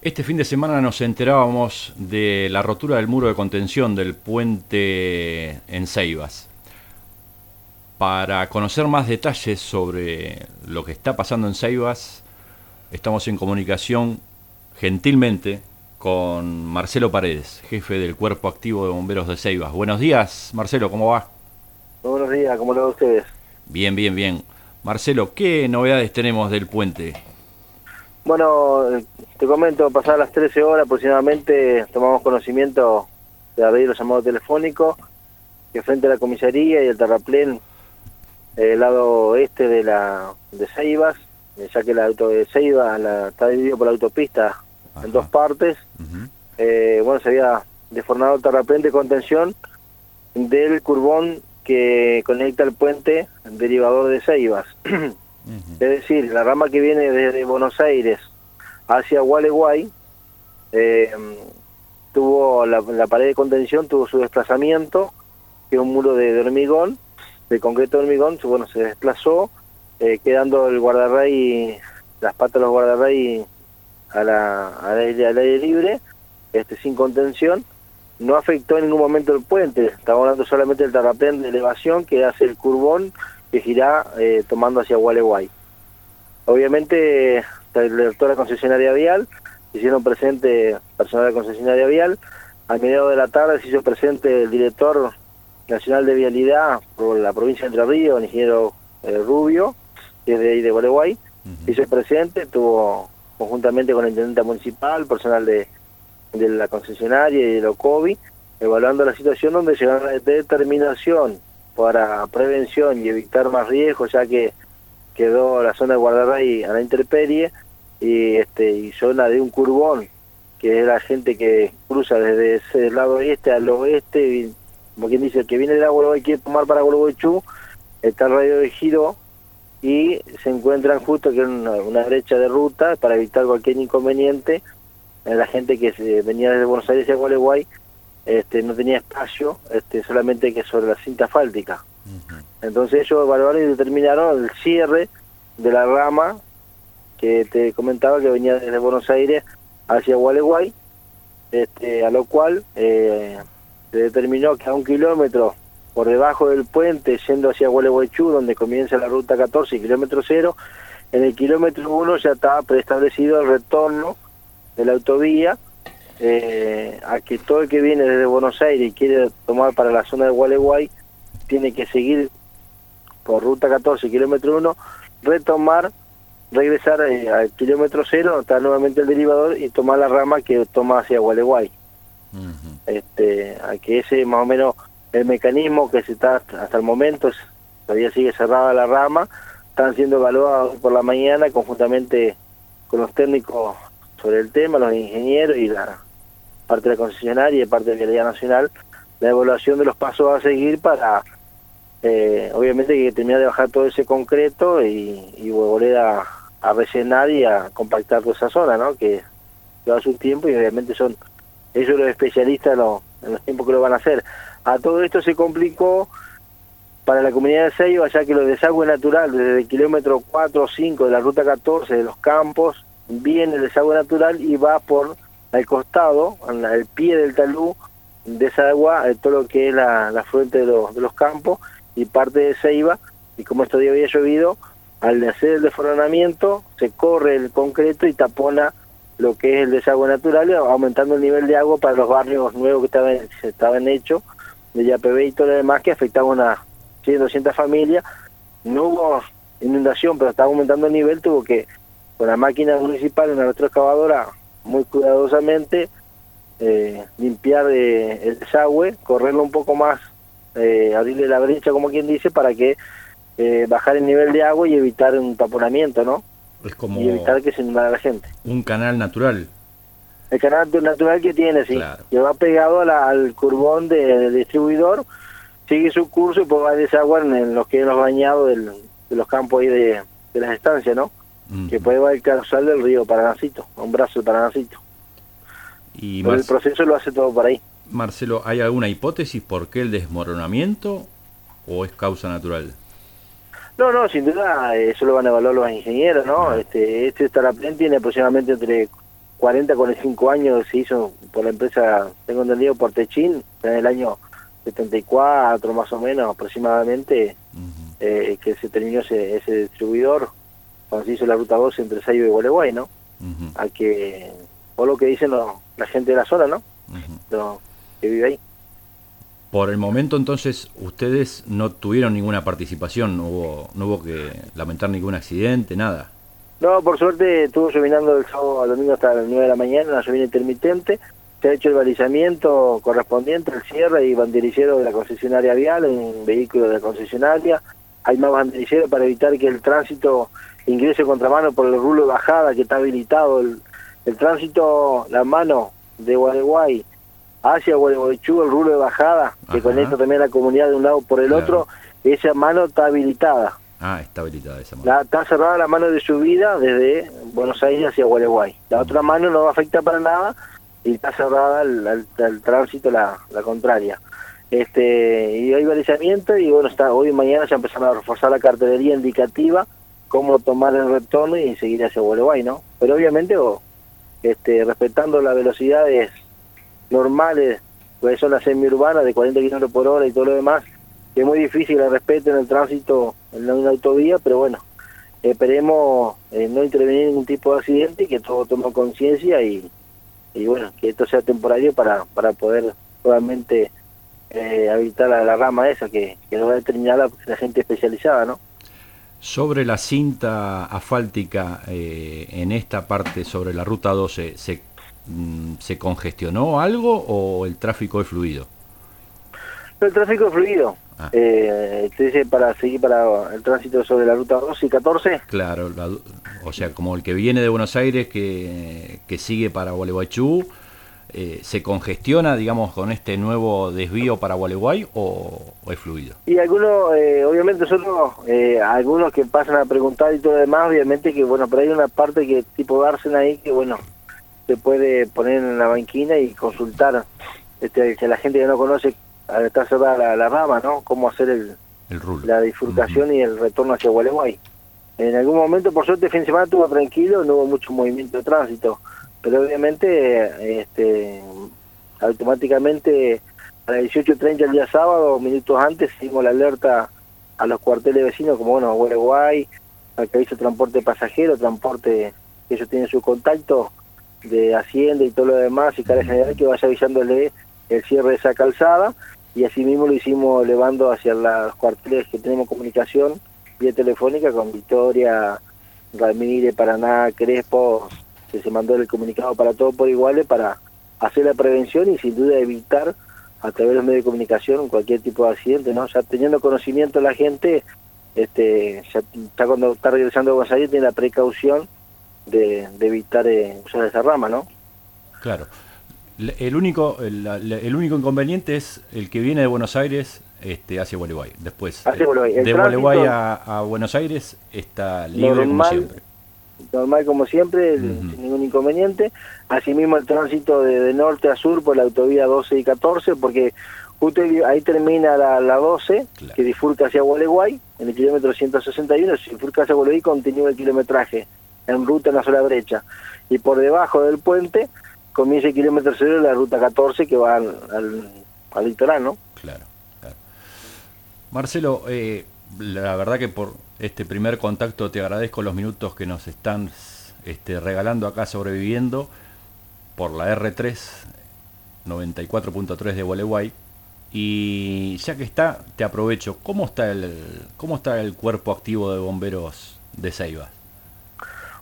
Este fin de semana nos enterábamos de la rotura del muro de contención del puente en Ceibas. Para conocer más detalles sobre lo que está pasando en Ceibas, estamos en comunicación gentilmente con Marcelo Paredes, jefe del Cuerpo Activo de Bomberos de Ceibas. Buenos días, Marcelo, ¿cómo va? Buenos días, ¿cómo lo va ustedes? Bien, bien, bien. Marcelo, ¿qué novedades tenemos del puente? Bueno, te comento, pasadas las 13 horas aproximadamente tomamos conocimiento de abrir los llamados telefónicos que frente a la comisaría y el terraplén el lado este de la de Ceibas, ya que el auto de Ceibas la, está dividido por la autopista en dos partes, eh, bueno, se había deformado el terraplén de contención del curbón que conecta el puente derivador de Ceibas. Es decir, la rama que viene desde Buenos Aires hacia Gualeguay eh, tuvo la, pared de contención tuvo su desplazamiento, que es un muro de, hormigón, de concreto de hormigón, bueno, se desplazó, eh, quedando el guardarrey, las patas de los guardarrey a la, al, aire, libre, este sin contención, no afectó en ningún momento el puente, estamos hablando solamente del terraplén de elevación que hace el curbón que gira eh, tomando hacia Gualeguay. Obviamente, el director de la concesionaria vial, hicieron presente personal de la concesionaria vial, a mediados de la tarde se hizo presente el director nacional de vialidad por la provincia de Entre Ríos, el ingeniero eh, Rubio, que es de ahí de Gualeguay, hizo presente, estuvo conjuntamente con el intendente municipal, personal de, de la concesionaria y de la OCOBI, evaluando la situación donde llegaron a la determinación para prevención y evitar más riesgos, ya que quedó la zona de guardarrey a la intemperie y este y zona de un curbón, que es la gente que cruza desde ese lado este al oeste, como quien dice, el que viene de agua y quiere tomar para Gualeguaychú, está el radio de giro y se encuentran justo que una, una brecha de ruta para evitar cualquier inconveniente. La gente que se venía desde Buenos Aires a Gualeguay este, no tenía espacio, este, solamente que sobre la cinta Entonces ellos evaluaron y determinaron el cierre de la rama que te comentaba que venía desde Buenos Aires hacia Gualeguay, este, a lo cual eh, se determinó que a un kilómetro por debajo del puente, yendo hacia Gualeguaychú, donde comienza la ruta 14 kilómetro cero, en el kilómetro 1 ya está preestablecido el retorno de la autovía eh, a que todo el que viene desde Buenos Aires y quiere tomar para la zona de Gualeguay tiene que seguir por ruta 14, kilómetro 1, retomar, regresar eh, al kilómetro 0, está nuevamente el derivador y tomar la rama que toma hacia Gualeguay. este, a que ese más o menos el mecanismo que se está hasta el momento, todavía sigue cerrada la rama, están siendo evaluados por la mañana conjuntamente con los técnicos sobre el tema, los ingenieros y la parte de la concesionaria y parte de Vialidad Nacional, la evaluación de los pasos a seguir para, eh, obviamente, que terminar de bajar todo ese concreto y, volver a, rellenar y a compactar toda esa zona, ¿no? Que lleva su tiempo y obviamente son ellos los especialistas en los, tiempos que lo van a hacer. A todo esto se complicó para la comunidad de Seiba, ya que los desagüe natural desde el kilómetro 4 o 5 de la ruta 14 de los campos, viene el desagüe natural y va por al costado, al pie del talud, de esa agua, eh, todo lo que es la, la fuente de los, de los campos y parte de Ceiba, y como estos días había llovido, al hacer el defornamiento se corre el concreto y tapona lo que es el desagüe natural, aumentando el nivel de agua para los barrios nuevos que estaban, estaban hechos, de YPB y todo lo demás, que afectaban a 100, 200 familias. No hubo inundación, pero estaba aumentando el nivel, tuvo que, con la máquina municipal, una retroexcavadora, muy cuidadosamente, eh, limpiar eh, el desagüe, correrlo un poco más, eh, abrirle la brecha, como quien dice, para que eh, bajar el nivel de agua y evitar un taponamiento, ¿no? Es como y evitar que se inundara la gente. Un canal natural. El canal natural que tiene, sí, que va pegado al curbón del distribuidor, sigue su curso y pues va a desagüe en, los que los bañados de los campos ahí de, de las estancias, ¿no? que puede va el causal del río Paranacito, un brazo del Paranacito. Y el proceso lo hace todo por ahí. Marcelo, ¿hay alguna hipótesis por qué el desmoronamiento o es causa natural? No, no, sin duda, eso lo van a evaluar los ingenieros, ¿no? Este, este tiene aproximadamente entre 40, 45 años se hizo por la empresa, tengo entendido, por Techin, en el año 74 más o menos aproximadamente, eh, que se terminó ese, ese, distribuidor cuando se hizo la ruta 2 entre Sayo y Gualeguay, ¿no? A que, por lo que dicen la gente de la zona, ¿no? Que vive ahí. Por el momento entonces ustedes no tuvieron ninguna participación, no hubo, no hubo que lamentar ningún accidente, nada. No, por suerte estuvo llovinando del sábado al domingo hasta las 9 de la mañana, una lluvia intermitente. Se ha hecho el balizamiento correspondiente, el cierre y banderillero de la concesionaria vial, en vehículo de la concesionaria. Hay más banderillero para evitar que el tránsito ingrese contramano por el rulo de bajada que está habilitado. El, el tránsito, la mano de Gualeguay hacia Gualeguaychú, el rulo de bajada, que conecta también a la comunidad de un lado por el otro, esa mano está habilitada. Ah, está habilitada esa mano. está cerrada la mano de subida desde Buenos Aires hacia Gualeguay. La otra mano no afecta para nada y está cerrada el, tránsito la, la contraria. Este, y hay balizamiento y bueno, está hoy y mañana se empezaron a reforzar la cartelería indicativa cómo tomar el retorno y seguir hacia Gualeguay, ¿no? Pero obviamente este, respetando las velocidades normales, pues son las semiurbanas de 40 km por hora y todo lo demás, que es muy difícil el respeto en el tránsito en una autovía, pero bueno, esperemos eh, no intervenir en ningún tipo de accidente, que todo tome conciencia y, y bueno, que esto sea temporario para, para poder nuevamente eh, habitar la, rama esa que, que nos va a determinar la, la gente especializada, ¿no? Sobre la cinta asfáltica eh, en esta parte, sobre la ruta 12, ¿se, ¿se congestionó algo o el tráfico es fluido? El tráfico es fluido. Ah. Eh, dice para seguir para el tránsito sobre la ruta 12 y 14. Claro, o sea, como el que viene de Buenos Aires que, que sigue para Gualeguaychú eh, ¿se congestiona, digamos, con este nuevo desvío para Gualeguay o, es fluido? Y algunos, eh, obviamente nosotros, eh, algunos que pasan a preguntar y todo lo demás, obviamente que, bueno, pero hay una parte que tipo Darsen ahí que, bueno, se puede poner en la banquina y consultar, este, que la gente que no conoce, está cerrada la, rama, ¿no? Cómo hacer el, la bifurcación y el retorno hacia Gualeguay. En algún momento, por suerte, el fin de semana estuvo tranquilo, no hubo mucho movimiento de tránsito pero obviamente este, automáticamente a las 18.30 el día sábado, minutos antes, hicimos la alerta a los cuarteles vecinos como, bueno, al que hizo transporte pasajero, transporte que ellos tienen su contacto de Hacienda y todo lo demás, y cada general que vaya avisándole el cierre de esa calzada, y así mismo lo hicimos elevando hacia los cuarteles que tenemos comunicación vía telefónica con Victoria, Ramírez, Paraná, Crespo, que se mandó el comunicado para todo por iguales para hacer la prevención y sin duda evitar a través de los medios de comunicación cualquier tipo de accidente, ¿no? Ya teniendo conocimiento la gente, este, ya, cuando está regresando a Buenos Aires tiene la precaución de, evitar eh, usar esa rama, ¿no? Claro. El único, el, único inconveniente es el que viene de Buenos Aires este, hacia Gualeguay. Después, de Gualeguay a, Buenos Aires está libre como siempre normal como siempre, sin ningún inconveniente. Asimismo el tránsito de, norte a sur por la autovía 12 y 14, porque justo ahí termina la, la 12, que difurca hacia Gualeguay, en el kilómetro 161, si difurca hacia Gualeguay continúa el kilometraje en ruta en la sola brecha. Y por debajo del puente comienza el kilómetro cero la ruta 14 que va al, al, litoral, ¿no? Claro, claro. Marcelo, eh, la verdad que por este primer contacto te agradezco los minutos que nos están este, regalando acá sobreviviendo por la R3 94.3 de Gualeguay. Y ya que está, te aprovecho. ¿Cómo está el cómo está el cuerpo activo de bomberos de Ceiba?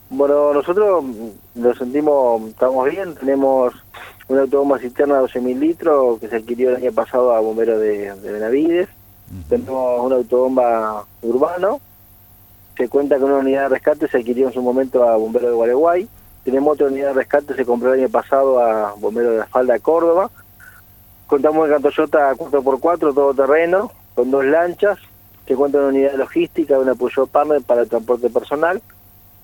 Bueno, nosotros lo sentimos, estamos bien, tenemos una autobomba cisterna de 12.000 litros que se adquirió el año pasado a bomberos de, de Benavides tenemos una autobomba urbano, se cuenta con una unidad de rescate, se adquirió en su momento a Bomberos de Gualeguay. Tenemos otra unidad de rescate, se compró el año pasado a Bomberos de la Falda Córdoba. Contamos con Toyota 4x4, todo terreno, con dos lanchas. Se cuenta una unidad de logística, una Peugeot Partner para el transporte personal.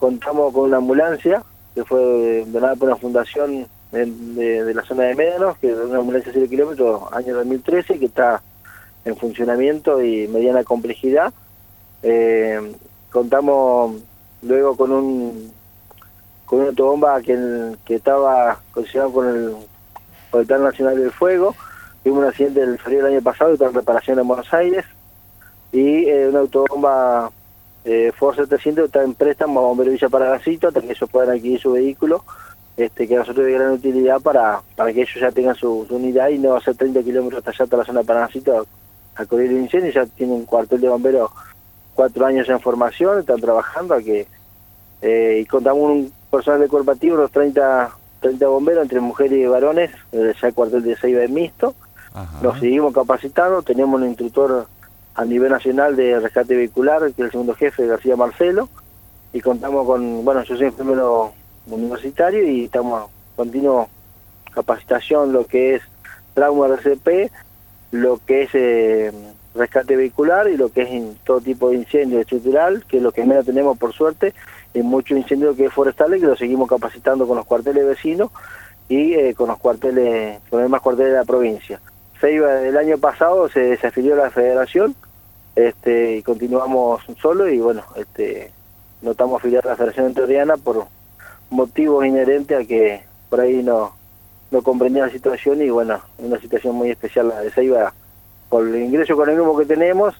Contamos con una ambulancia que fue donada por una fundación de, la zona de Médanos, que es una ambulancia de 0 kilómetros, año 2013, que está en funcionamiento y mediana complejidad. Eh, contamos luego con un con una autobomba que, estaba considerado con el, con Plan Nacional del Fuego. Tuvimos un accidente el frío del año pasado está en reparación en Buenos Aires. Y eh, una autobomba eh, Ford 700 está en préstamo a Bombero Villa Paragacito hasta que ellos puedan adquirir su vehículo, este que a nosotros de gran utilidad para, para que ellos ya tengan su, unidad y no hacer 30 kilómetros hasta allá, hasta la zona de Paragacito a, cubrir el incendio. Ya tienen un cuartel de bomberos cuatro años en formación, están trabajando a que eh, y contamos un personal de corporativo, unos 30, 30 bomberos entre mujeres y varones, ya el cuartel de Seiba es mixto. Nos seguimos capacitando, tenemos un instructor a nivel nacional de rescate vehicular, que es el segundo jefe, García Marcelo, y contamos con, bueno, yo soy enfermero universitario y estamos continuo capacitación, lo que es trauma RCP, lo que es eh, rescate vehicular y lo que es todo tipo de incendio estructural, que es lo que menos tenemos por suerte, y mucho incendio que es forestal, que lo seguimos capacitando con los cuarteles vecinos y eh, con los cuarteles, con los demás cuarteles de la provincia. Ceiba el año pasado se, afilió a la federación este, y continuamos solo y bueno, este, no estamos afiliados a la Federación Entorriana por motivos inherentes a que por ahí no, no comprendía la situación y bueno, una situación muy especial la de Ceiba por el ingreso económico que tenemos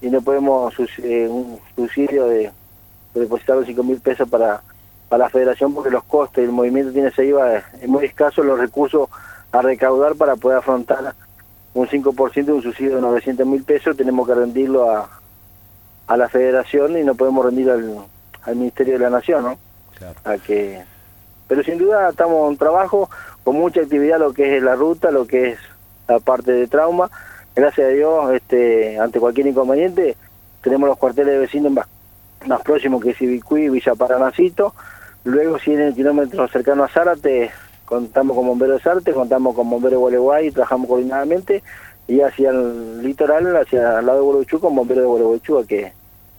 y no podemos eh, un subsidio de, depositar los 5 mil pesos para, para la federación porque los costes el movimiento tiene Ceiba es muy escaso los recursos a recaudar para poder afrontar un 5% de un subsidio de 900 mil pesos, tenemos que rendirlo a, a la federación y no podemos rendir al, al Ministerio de la Nación, ¿no? A que, pero sin duda estamos en trabajo con mucha actividad, lo que es la ruta, lo que es la parte de trauma. Gracias a Dios, este, ante cualquier inconveniente, tenemos los cuarteles de vecinos más, más próximos que Civicuí, Villa Paranacito. Luego, si en el kilómetro cercano a Zárate, contamos con bomberos de Sarte, contamos con bomberos de Gualeguay, trabajamos coordinadamente, y hacia el litoral, hacia el lado de Gualeguaychú, con bomberos de Gualeguaychú, que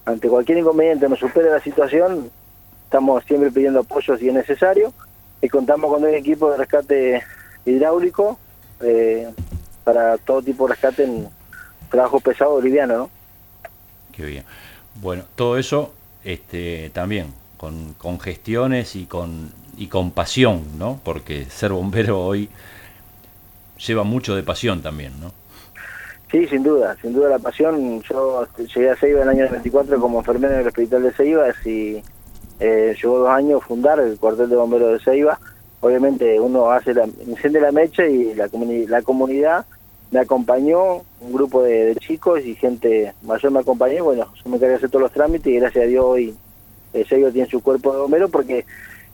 ante cualquier inconveniente nos supere la situación, estamos siempre pidiendo apoyo si es necesario, y contamos con un equipo de rescate hidráulico eh, para todo tipo de rescate en trabajo pesado boliviano, ¿no? Qué bien. Bueno, todo eso este, también con, con gestiones y con y con pasión, ¿no? Porque ser bombero hoy lleva mucho de pasión también, ¿no? Sí, sin duda, sin duda la pasión. Yo llegué a Ceiba en el año 94 como enfermero en el hospital de Ceiba y eh, llevó dos años fundar el cuartel de bomberos de Ceiba. Obviamente uno hace la, enciende la mecha y la, la comunidad me acompañó, un grupo de, chicos y gente mayor me acompañó. Bueno, yo me quería hacer todos los trámites y gracias a Dios hoy eh, Ceiba tiene su cuerpo de bombero porque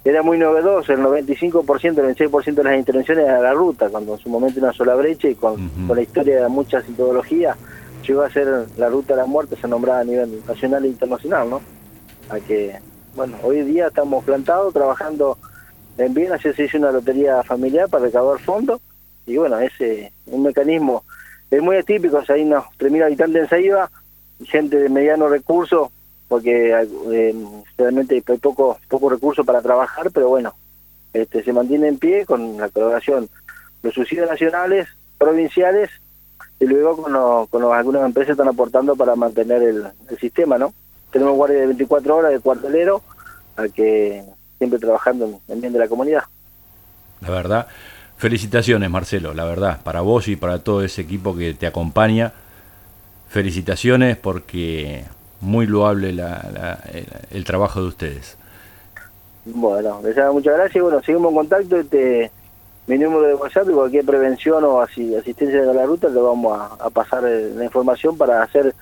era muy novedoso, el 95%, el 26% de las intervenciones a la ruta, cuando en su momento una sola brecha y con, la historia de muchas ideologías llegó a ser la ruta de la muerte, se nombraba a nivel nacional e internacional, ¿no? A que, bueno, hoy día estamos plantados, trabajando en bien, ayer se hizo una lotería familiar para recaudar fondos, y bueno, ese un mecanismo es muy atípico, o sea, hay unos 3.000 habitantes en Saiba, gente de mediano recurso, porque eh, realmente hay poco, poco recursos para trabajar, pero bueno, este, se mantiene en pie con la colaboración los subsidios nacionales, provinciales, y luego con, con algunas empresas están aportando para mantener el, sistema, ¿no? Tenemos guardia de 24 horas de cuartelero, a que siempre trabajando en bien de la comunidad. La verdad, felicitaciones Marcelo, la verdad, para vos y para todo ese equipo que te acompaña, felicitaciones porque muy loable el, trabajo de ustedes. Bueno, muchas gracias. Bueno, seguimos en contacto. Este, mi número de WhatsApp y cualquier prevención o asistencia de la ruta le vamos a, pasar eh, la información para hacer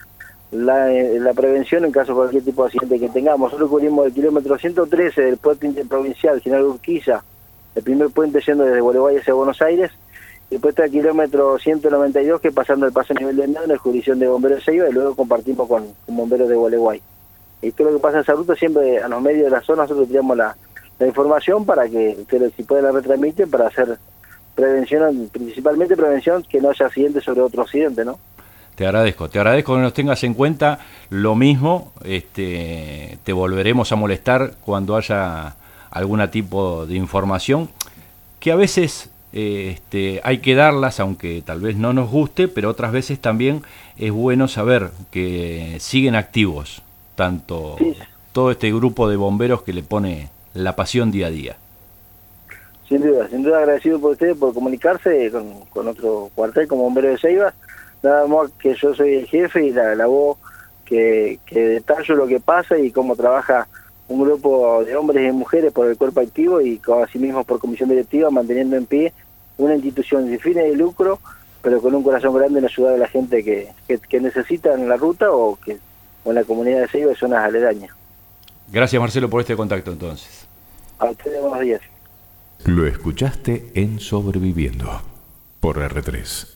la, eh, la, prevención en caso de cualquier tipo de accidente que tengamos. Nosotros cubrimos el kilómetro 113 del puente interprovincial General Urquiza, el primer puente yendo desde Gualeguay hacia Buenos Aires, Después está el kilómetro 192, que pasando el paso a nivel de enviado en la jurisdicción de Bomberos de y luego compartimos con, Bomberos de Gualeguay. Y todo lo que pasa en esa ruta, siempre a los medios de la zona, nosotros tiramos la, información para que ustedes, si pueden, la retransmiten para hacer prevención, principalmente prevención, que no haya accidentes sobre otro accidente, ¿no? Te agradezco, te agradezco que nos tengas en cuenta. Lo mismo, este, te volveremos a molestar cuando haya algún tipo de información que a veces este, hay que darlas, aunque tal vez no nos guste, pero otras veces también es bueno saber que siguen activos, tanto todo este grupo de bomberos que le pone la pasión día a día. Sin duda, sin duda agradecido por ustedes por comunicarse con, otro cuartel como Bombero de Ceiba. Nada más que yo soy el jefe y la, la voz que, que detallo lo que pasa y cómo trabaja un grupo de hombres y mujeres por el cuerpo activo y asimismo por comisión directiva manteniendo en pie una institución sin fines de lucro pero con un corazón grande en ayudar a la gente que, que, necesita en la ruta o que o en la comunidad de Ceiba y zonas aledañas. Gracias Marcelo por este contacto entonces. A ustedes buenos días. Lo escuchaste en Sobreviviendo por R3.